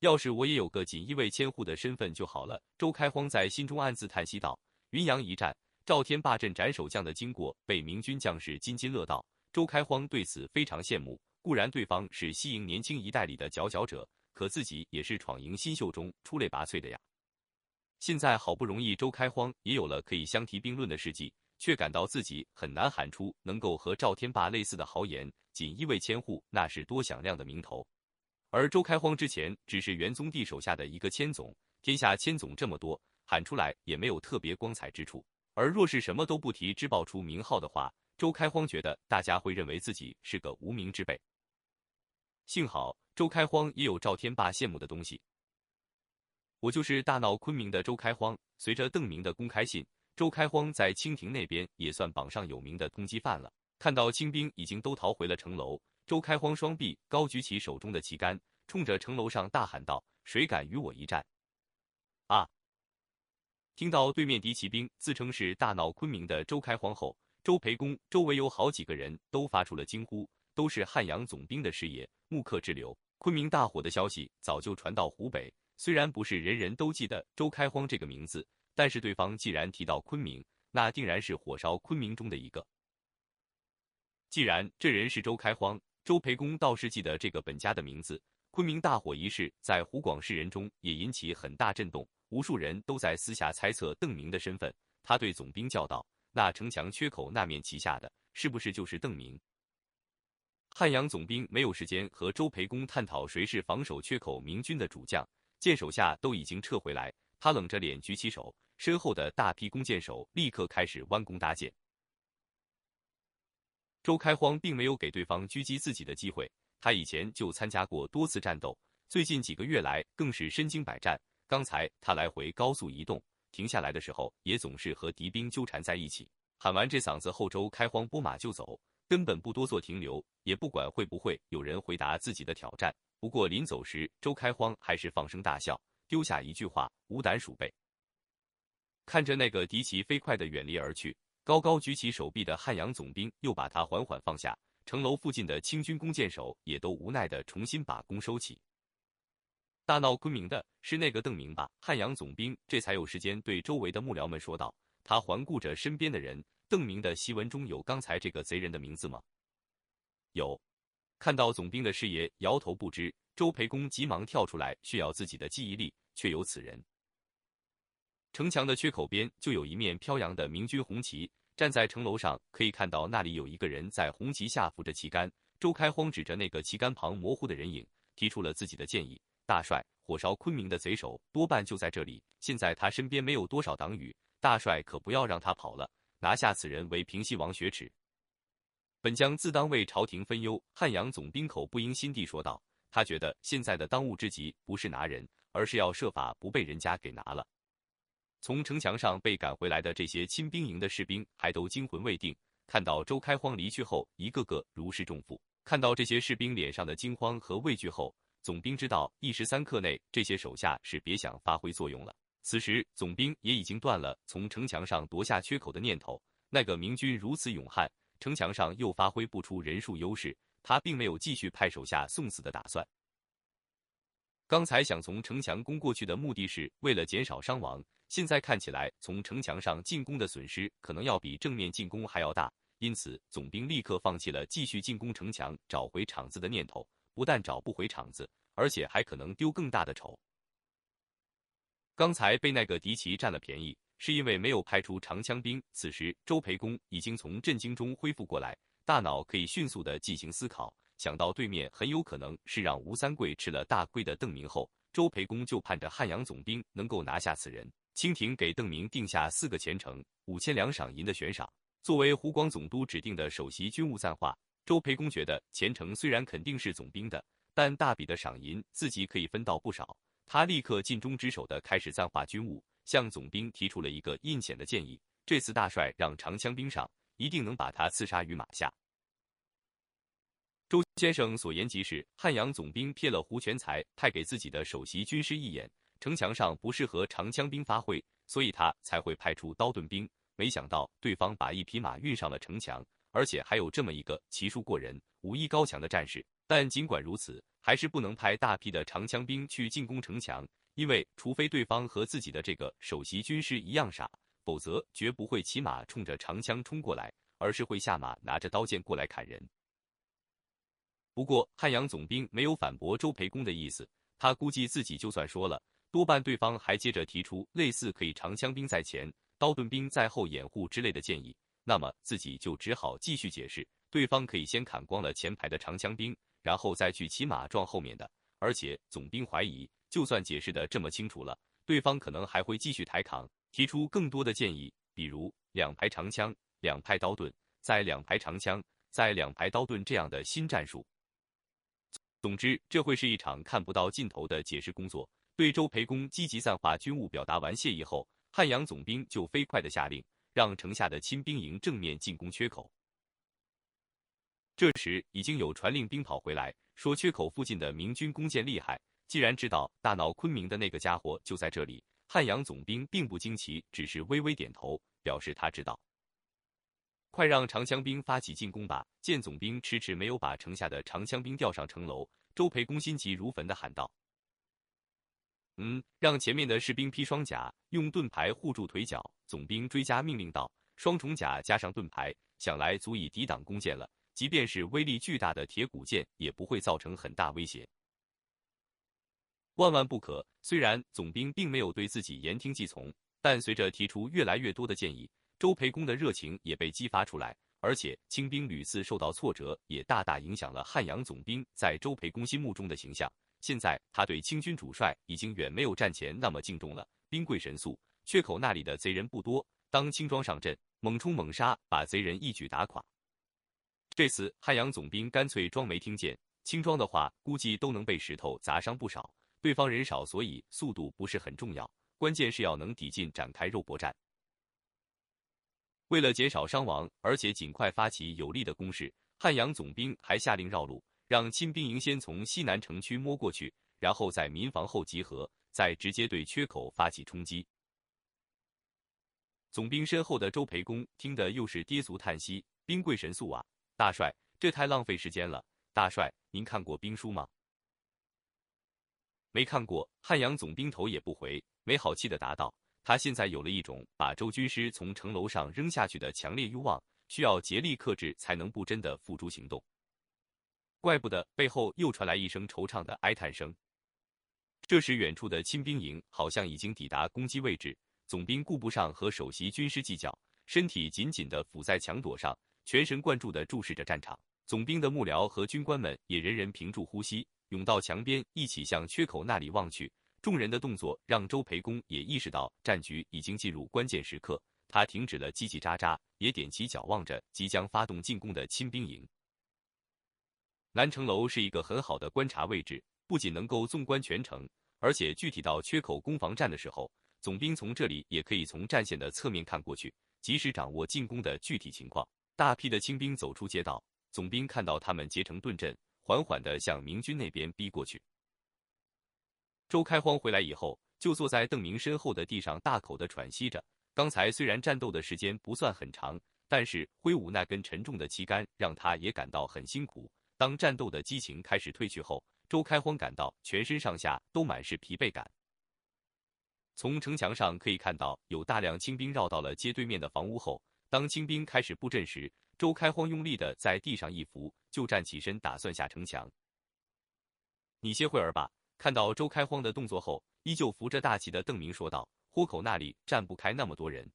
要是我也有个锦衣卫千户的身份就好了。周开荒在心中暗自叹息道：“云阳一战，赵天霸阵斩首将的经过被明军将士津津乐道。周开荒对此非常羡慕。固然对方是西营年轻一代里的佼佼者，可自己也是闯营新秀中出类拔萃的呀。现在好不容易周开荒也有了可以相提并论的事迹，却感到自己很难喊出能够和赵天霸类似的豪言。锦衣卫千户那是多响亮的名头。”而周开荒之前只是元宗帝手下的一个千总，天下千总这么多，喊出来也没有特别光彩之处。而若是什么都不提，只报出名号的话，周开荒觉得大家会认为自己是个无名之辈。幸好周开荒也有赵天霸羡慕的东西。我就是大闹昆明的周开荒。随着邓明的公开信，周开荒在清廷那边也算榜上有名的通缉犯了。看到清兵已经都逃回了城楼。周开荒双臂高举起手中的旗杆，冲着城楼上大喊道：“谁敢与我一战？”啊！听到对面敌骑兵自称是大闹昆明的周开荒后，周培公周围有好几个人都发出了惊呼，都是汉阳总兵的师爷，木刻之流。昆明大火的消息早就传到湖北，虽然不是人人都记得周开荒这个名字，但是对方既然提到昆明，那定然是火烧昆明中的一个。既然这人是周开荒，周培公倒是记得这个本家的名字。昆明大火一事在湖广士人中也引起很大震动，无数人都在私下猜测邓明的身份。他对总兵叫道：“那城墙缺口那面旗下的，是不是就是邓明？”汉阳总兵没有时间和周培公探讨谁是防守缺口明军的主将，见手下都已经撤回来，他冷着脸举起手，身后的大批弓箭手立刻开始弯弓搭箭。周开荒并没有给对方狙击自己的机会，他以前就参加过多次战斗，最近几个月来更是身经百战。刚才他来回高速移动，停下来的时候也总是和敌兵纠缠在一起。喊完这嗓子后，周开荒拨马就走，根本不多做停留，也不管会不会有人回答自己的挑战。不过临走时，周开荒还是放声大笑，丢下一句话：“无胆鼠辈。”看着那个敌骑飞快的远离而去。高高举起手臂的汉阳总兵又把他缓缓放下，城楼附近的清军弓箭手也都无奈的重新把弓收起。大闹昆明的是那个邓明吧？汉阳总兵这才有时间对周围的幕僚们说道。他环顾着身边的人，邓明的檄文中有刚才这个贼人的名字吗？有。看到总兵的师爷摇头不知，周培公急忙跳出来炫耀自己的记忆力，确有此人。城墙的缺口边就有一面飘扬的明军红旗，站在城楼上可以看到那里有一个人在红旗下扶着旗杆。周开荒指着那个旗杆旁模糊的人影，提出了自己的建议：“大帅，火烧昆明的贼首多半就在这里。现在他身边没有多少党羽，大帅可不要让他跑了，拿下此人为平西王雪耻。”本将自当为朝廷分忧。汉阳总兵口不应心地说道：“他觉得现在的当务之急不是拿人，而是要设法不被人家给拿了。”从城墙上被赶回来的这些亲兵营的士兵还都惊魂未定，看到周开荒离去后，一个个如释重负。看到这些士兵脸上的惊慌和畏惧后，总兵知道一时三刻内这些手下是别想发挥作用了。此时，总兵也已经断了从城墙上夺下缺口的念头。那个明军如此勇悍，城墙上又发挥不出人数优势，他并没有继续派手下送死的打算。刚才想从城墙攻过去的目的是为了减少伤亡。现在看起来，从城墙上进攻的损失可能要比正面进攻还要大，因此总兵立刻放弃了继续进攻城墙、找回场子的念头。不但找不回场子，而且还可能丢更大的丑。刚才被那个敌骑占了便宜，是因为没有派出长枪兵。此时，周培公已经从震惊中恢复过来，大脑可以迅速的进行思考。想到对面很有可能是让吴三桂吃了大亏的邓明后，周培公就盼着汉阳总兵能够拿下此人。清廷给邓明定下四个前程、五千两赏银的悬赏，作为湖广总督指定的首席军务赞化。周培公觉得前程虽然肯定是总兵的，但大笔的赏银自己可以分到不少。他立刻尽忠职守的开始赞化军务，向总兵提出了一个阴险的建议：这次大帅让长枪兵上，一定能把他刺杀于马下。周先生所言极是。汉阳总兵瞥了胡全才派给自己的首席军师一眼。城墙上不适合长枪兵发挥，所以他才会派出刀盾兵。没想到对方把一匹马运上了城墙，而且还有这么一个骑术过人、武艺高强的战士。但尽管如此，还是不能派大批的长枪兵去进攻城墙，因为除非对方和自己的这个首席军师一样傻，否则绝不会骑马冲着长枪冲过来，而是会下马拿着刀剑过来砍人。不过汉阳总兵没有反驳周培公的意思，他估计自己就算说了，多半对方还接着提出类似可以长枪兵在前，刀盾兵在后掩护之类的建议，那么自己就只好继续解释，对方可以先砍光了前排的长枪兵。然后再去骑马撞后面的，而且总兵怀疑，就算解释的这么清楚了，对方可能还会继续抬扛，提出更多的建议，比如两排长枪、两排刀盾、再两排长枪、再两排刀盾这样的新战术。总之，这会是一场看不到尽头的解释工作。对周培公积极散化军务表达完谢意后，汉阳总兵就飞快的下令，让城下的亲兵营正面进攻缺口。这时已经有传令兵跑回来，说缺口附近的明军弓箭厉害。既然知道大闹昆明的那个家伙就在这里，汉阳总兵并不惊奇，只是微微点头，表示他知道。快让长枪兵发起进攻吧！见总兵迟迟没有把城下的长枪兵调上城楼，周培公心急如焚的喊道：“嗯，让前面的士兵披双甲，用盾牌护住腿脚。”总兵追加命令道：“双重甲加上盾牌，想来足以抵挡弓箭了。”即便是威力巨大的铁骨剑，也不会造成很大威胁。万万不可！虽然总兵并没有对自己言听计从，但随着提出越来越多的建议，周培公的热情也被激发出来。而且清兵屡次受到挫折，也大大影响了汉阳总兵在周培公心目中的形象。现在他对清军主帅已经远没有战前那么敬重了。兵贵神速，缺口那里的贼人不多，当轻装上阵，猛冲猛杀，把贼人一举打垮。这次汉阳总兵干脆装没听见，轻装的话估计都能被石头砸伤不少。对方人少，所以速度不是很重要，关键是要能抵近展开肉搏战。为了减少伤亡，而且尽快发起有力的攻势，汉阳总兵还下令绕路，让亲兵营先从西南城区摸过去，然后在民房后集合，再直接对缺口发起冲击。总兵身后的周培公听得又是跌足叹息：“兵贵神速啊！”大帅，这太浪费时间了。大帅，您看过兵书吗？没看过。汉阳总兵头也不回，没好气的答道：“他现在有了一种把周军师从城楼上扔下去的强烈欲望，需要竭力克制，才能不真的付诸行动。”怪不得背后又传来一声惆怅的哀叹声。这时，远处的亲兵营好像已经抵达攻击位置，总兵顾不上和首席军师计较，身体紧紧的伏在墙垛上。全神贯注地注视着战场，总兵的幕僚和军官们也人人屏住呼吸，涌到墙边，一起向缺口那里望去。众人的动作让周培公也意识到战局已经进入关键时刻，他停止了叽叽喳喳，也踮起脚望着即将发动进攻的亲兵营。南城楼是一个很好的观察位置，不仅能够纵观全城，而且具体到缺口攻防战的时候，总兵从这里也可以从战线的侧面看过去，及时掌握进攻的具体情况。大批的清兵走出街道，总兵看到他们结成盾阵，缓缓地向明军那边逼过去。周开荒回来以后，就坐在邓明身后的地上，大口地喘息着。刚才虽然战斗的时间不算很长，但是挥舞那根沉重的旗杆，让他也感到很辛苦。当战斗的激情开始退去后，周开荒感到全身上下都满是疲惫感。从城墙上可以看到，有大量清兵绕到了街对面的房屋后。当清兵开始布阵时，周开荒用力的在地上一伏，就站起身，打算下城墙。你歇会儿吧。看到周开荒的动作后，依旧扶着大旗的邓明说道：“豁口那里站不开那么多人。”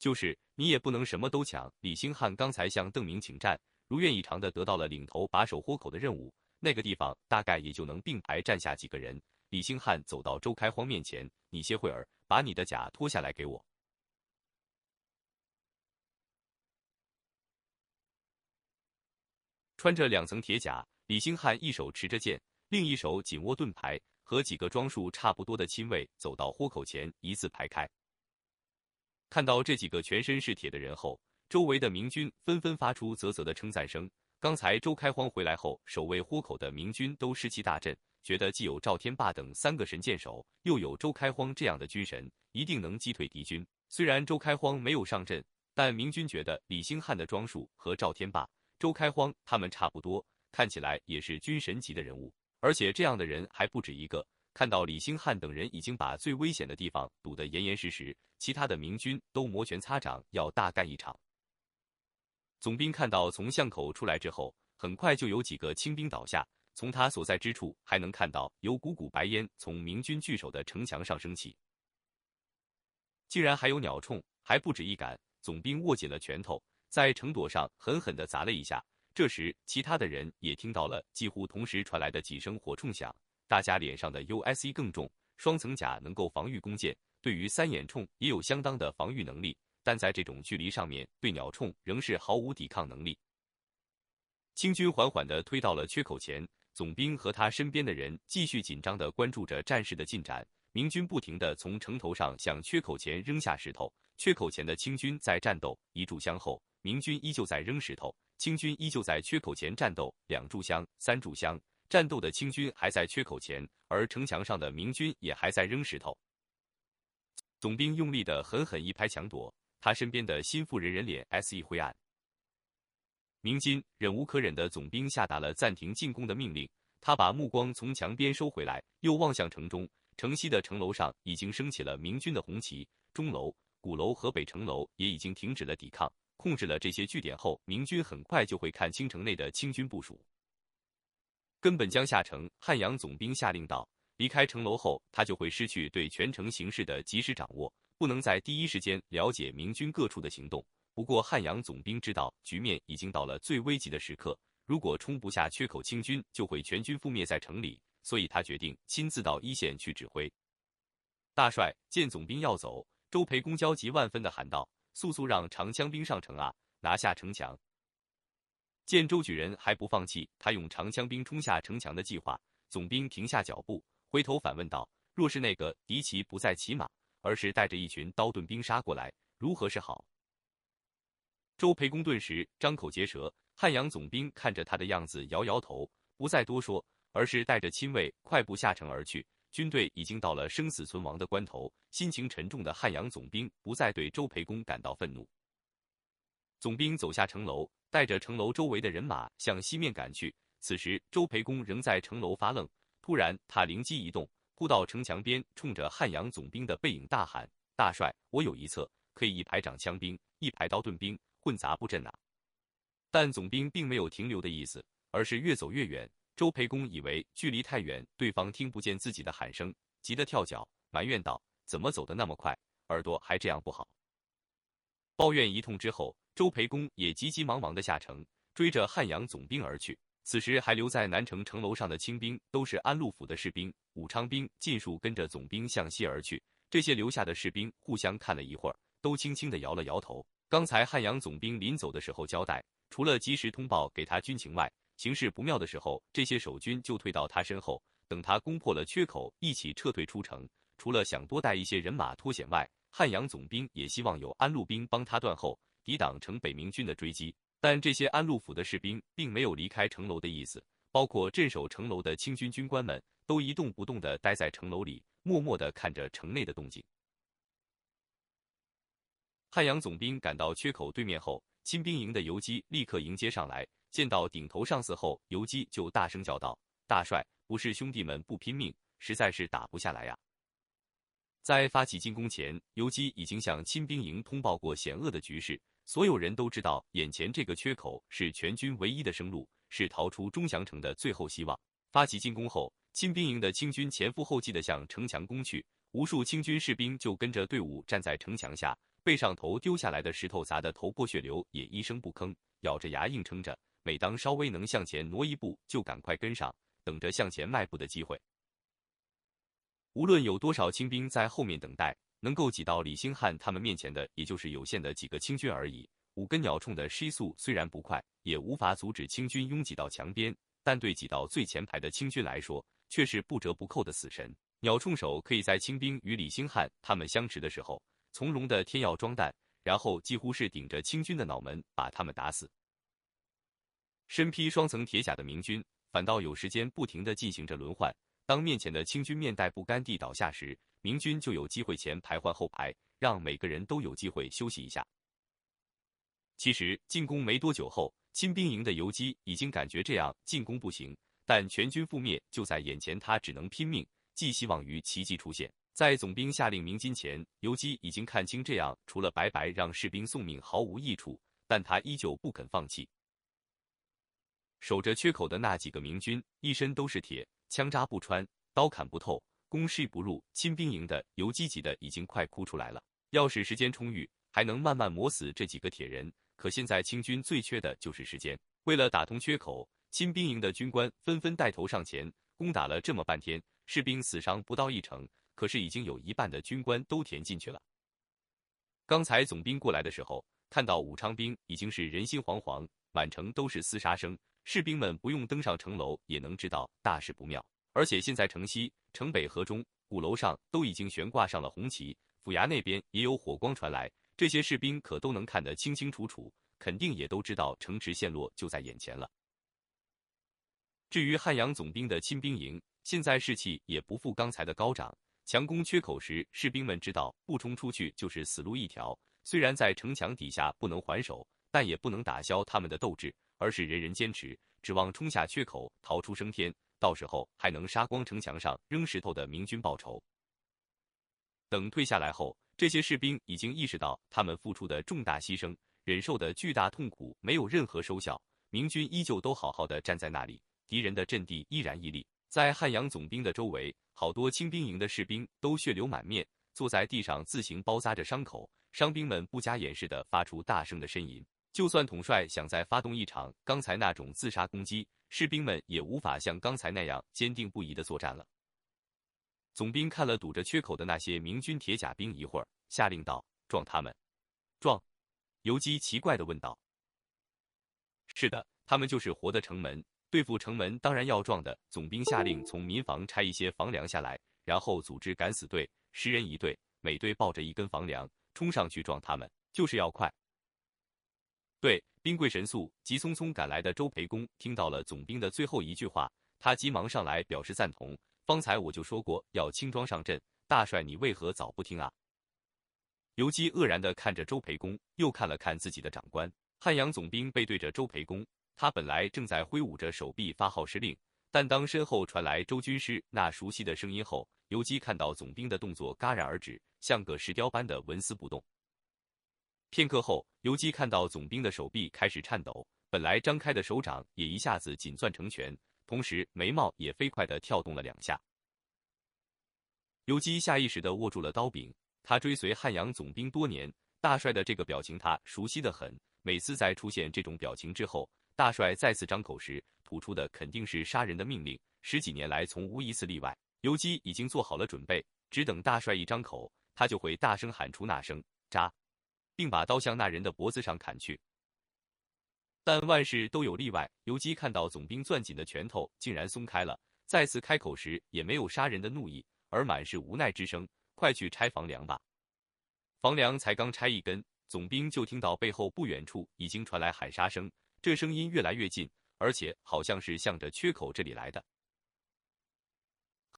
就是你也不能什么都抢。李兴汉刚才向邓明请战，如愿以偿的得到了领头把守豁口的任务，那个地方大概也就能并排站下几个人。李兴汉走到周开荒面前：“你歇会儿，把你的甲脱下来给我。”穿着两层铁甲，李兴汉一手持着剑，另一手紧握盾牌，和几个装束差不多的亲卫走到豁口前，一字排开。看到这几个全身是铁的人后，周围的明军纷纷发出啧啧的称赞声。刚才周开荒回来后，守卫豁口的明军都士气大振，觉得既有赵天霸等三个神箭手，又有周开荒这样的军神，一定能击退敌军。虽然周开荒没有上阵，但明军觉得李兴汉的装束和赵天霸。周开荒他们差不多，看起来也是军神级的人物，而且这样的人还不止一个。看到李兴汉等人已经把最危险的地方堵得严严实实，其他的明军都摩拳擦掌，要大干一场。总兵看到从巷口出来之后，很快就有几个清兵倒下，从他所在之处还能看到有股股白烟从明军据守的城墙上升起，竟然还有鸟铳，还不止一杆。总兵握紧了拳头，在城垛上狠狠地砸了一下。这时，其他的人也听到了几乎同时传来的几声火铳响。大家脸上的 U.S.E 更重，双层甲能够防御弓箭，对于三眼铳也有相当的防御能力，但在这种距离上面对鸟铳仍是毫无抵抗能力。清军缓缓地推到了缺口前，总兵和他身边的人继续紧张地关注着战事的进展。明军不停地从城头上向缺口前扔下石头，缺口前的清军在战斗，一炷香后，明军依旧在扔石头，清军依旧在缺口前战斗，两炷香，三炷香。战斗的清军还在缺口前，而城墙上的明军也还在扔石头。总兵用力的狠狠一拍墙垛，他身边的心腹人人脸 S 一灰暗。明金忍无可忍的总兵下达了暂停进攻的命令，他把目光从墙边收回来，又望向城中。城西的城楼上已经升起了明军的红旗，钟楼、鼓楼和北城楼也已经停止了抵抗。控制了这些据点后，明军很快就会看清城内的清军部署。根本将下城，汉阳总兵下令道：“离开城楼后，他就会失去对全城形势的及时掌握，不能在第一时间了解明军各处的行动。不过，汉阳总兵知道局面已经到了最危急的时刻，如果冲不下缺口，清军就会全军覆灭在城里，所以他决定亲自到一线去指挥。”大帅见总兵要走，周培公焦急万分的喊道：“速速让长枪兵上城啊，拿下城墙！”见周举人还不放弃他用长枪兵冲下城墙的计划，总兵停下脚步，回头反问道：“若是那个敌骑不再骑马，而是带着一群刀盾兵杀过来，如何是好？”周培公顿时张口结舌。汉阳总兵看着他的样子，摇摇头，不再多说，而是带着亲卫快步下城而去。军队已经到了生死存亡的关头，心情沉重的汉阳总兵不再对周培公感到愤怒。总兵走下城楼。带着城楼周围的人马向西面赶去。此时，周培公仍在城楼发愣。突然，他灵机一动，扑到城墙边，冲着汉阳总兵的背影大喊：“大帅，我有一策，可以一排长枪兵，一排刀盾兵，混杂布阵呐！”但总兵并没有停留的意思，而是越走越远。周培公以为距离太远，对方听不见自己的喊声，急得跳脚，埋怨道：“怎么走得那么快？耳朵还这样不好？”抱怨一通之后。周培公也急急忙忙地下城，追着汉阳总兵而去。此时还留在南城城楼上的清兵，都是安陆府的士兵，武昌兵尽数跟着总兵向西而去。这些留下的士兵互相看了一会儿，都轻轻地摇了摇头。刚才汉阳总兵临走的时候交代，除了及时通报给他军情外，形势不妙的时候，这些守军就退到他身后，等他攻破了缺口，一起撤退出城。除了想多带一些人马脱险外，汉阳总兵也希望有安陆兵帮他断后。抵挡城北明军的追击，但这些安陆府的士兵并没有离开城楼的意思，包括镇守城楼的清军军官们都一动不动地待在城楼里，默默地看着城内的动静。汉阳总兵赶到缺口对面后，亲兵营的游击立刻迎接上来，见到顶头上司后，游击就大声叫道：“大帅，不是兄弟们不拼命，实在是打不下来呀！”在发起进攻前，游击已经向亲兵营通报过险恶的局势。所有人都知道，眼前这个缺口是全军唯一的生路，是逃出钟祥城的最后希望。发起进攻后，清兵营的清军前赴后继地向城墙攻去，无数清军士兵就跟着队伍站在城墙下，背上头丢下来的石头砸得头破血流，也一声不吭，咬着牙硬撑着。每当稍微能向前挪一步，就赶快跟上，等着向前迈步的机会。无论有多少清兵在后面等待。能够挤到李兴汉他们面前的，也就是有限的几个清军而已。五根鸟铳的施速虽然不快，也无法阻止清军拥挤到墙边，但对挤到最前排的清军来说，却是不折不扣的死神。鸟铳手可以在清兵与李兴汉他们相持的时候，从容的添药装弹，然后几乎是顶着清军的脑门把他们打死。身披双层铁甲的明军，反倒有时间不停的进行着轮换。当面前的清军面带不甘地倒下时，明军就有机会前排换后排，让每个人都有机会休息一下。其实进攻没多久后，亲兵营的游击已经感觉这样进攻不行，但全军覆灭就在眼前，他只能拼命，寄希望于奇迹出现。在总兵下令鸣金前，游击已经看清这样除了白白让士兵送命毫无益处，但他依旧不肯放弃。守着缺口的那几个明军，一身都是铁，枪扎不穿，刀砍不透，攻势不入。亲兵营的游击级的已经快哭出来了。要是时间充裕，还能慢慢磨死这几个铁人。可现在清军最缺的就是时间。为了打通缺口，亲兵营的军官纷纷带头上前攻打了这么半天，士兵死伤不到一成。可是已经有一半的军官都填进去了。刚才总兵过来的时候，看到武昌兵已经是人心惶惶，满城都是厮杀声，士兵们不用登上城楼也能知道大事不妙。而且现在城西、城北、河中、鼓楼上都已经悬挂上了红旗，府衙那边也有火光传来，这些士兵可都能看得清清楚楚，肯定也都知道城池陷落就在眼前了。至于汉阳总兵的亲兵营，现在士气也不复刚才的高涨。强攻缺口时，士兵们知道不冲出去就是死路一条。虽然在城墙底下不能还手，但也不能打消他们的斗志，而是人人坚持，指望冲下缺口，逃出升天。到时候还能杀光城墙上扔石头的明军报仇。等退下来后，这些士兵已经意识到他们付出的重大牺牲，忍受的巨大痛苦没有任何收效。明军依旧都好好的站在那里，敌人的阵地依然屹立。在汉阳总兵的周围，好多清兵营的士兵都血流满面，坐在地上自行包扎着伤口。伤兵们不加掩饰地发出大声的呻吟。就算统帅想再发动一场刚才那种自杀攻击，士兵们也无法像刚才那样坚定不移的作战了。总兵看了堵着缺口的那些明军铁甲兵一会儿，下令道：“撞他们！”撞！游击奇怪的问道：“是的，他们就是活的城门。”对付城门当然要撞的。总兵下令从民房拆一些房梁下来，然后组织敢死队，十人一队，每队抱着一根房梁，冲上去撞他们，就是要快。对，兵贵神速，急匆匆赶来的周培公听到了总兵的最后一句话，他急忙上来表示赞同。方才我就说过要轻装上阵，大帅你为何早不听啊？游击愕然的看着周培公，又看了看自己的长官汉阳总兵，背对着周培公。他本来正在挥舞着手臂发号施令，但当身后传来周军师那熟悉的声音后，游击看到总兵的动作戛然而止，像个石雕般的纹丝不动。片刻后，游击看到总兵的手臂开始颤抖，本来张开的手掌也一下子紧攥成拳，同时眉毛也飞快地跳动了两下。游击下意识地握住了刀柄，他追随汉阳总兵多年，大帅的这个表情他熟悉的很，每次在出现这种表情之后。大帅再次张口时，吐出的肯定是杀人的命令。十几年来，从无一次例外。游击已经做好了准备，只等大帅一张口，他就会大声喊出那声“扎”，并把刀向那人的脖子上砍去。但万事都有例外，游击看到总兵攥紧的拳头竟然松开了，再次开口时也没有杀人的怒意，而满是无奈之声：“快去拆房梁吧！”房梁才刚拆一根，总兵就听到背后不远处已经传来喊杀声。这声音越来越近，而且好像是向着缺口这里来的。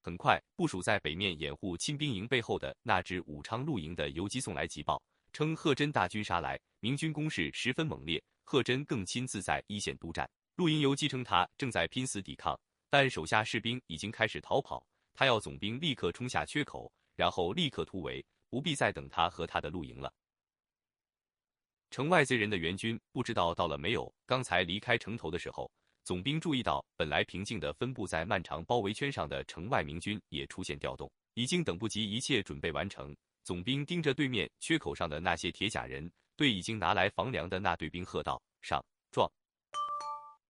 很快，部署在北面掩护亲兵营背后的那支武昌陆营的游击送来急报，称贺真大军杀来，明军攻势十分猛烈。贺真更亲自在一线督战。陆营游击称他正在拼死抵抗，但手下士兵已经开始逃跑。他要总兵立刻冲下缺口，然后立刻突围，不必再等他和他的陆营了。城外贼人的援军不知道到了没有。刚才离开城头的时候，总兵注意到本来平静的分布在漫长包围圈上的城外明军也出现调动，已经等不及一切准备完成。总兵盯着对面缺口上的那些铁甲人，对已经拿来房梁的那队兵喝道：“上！”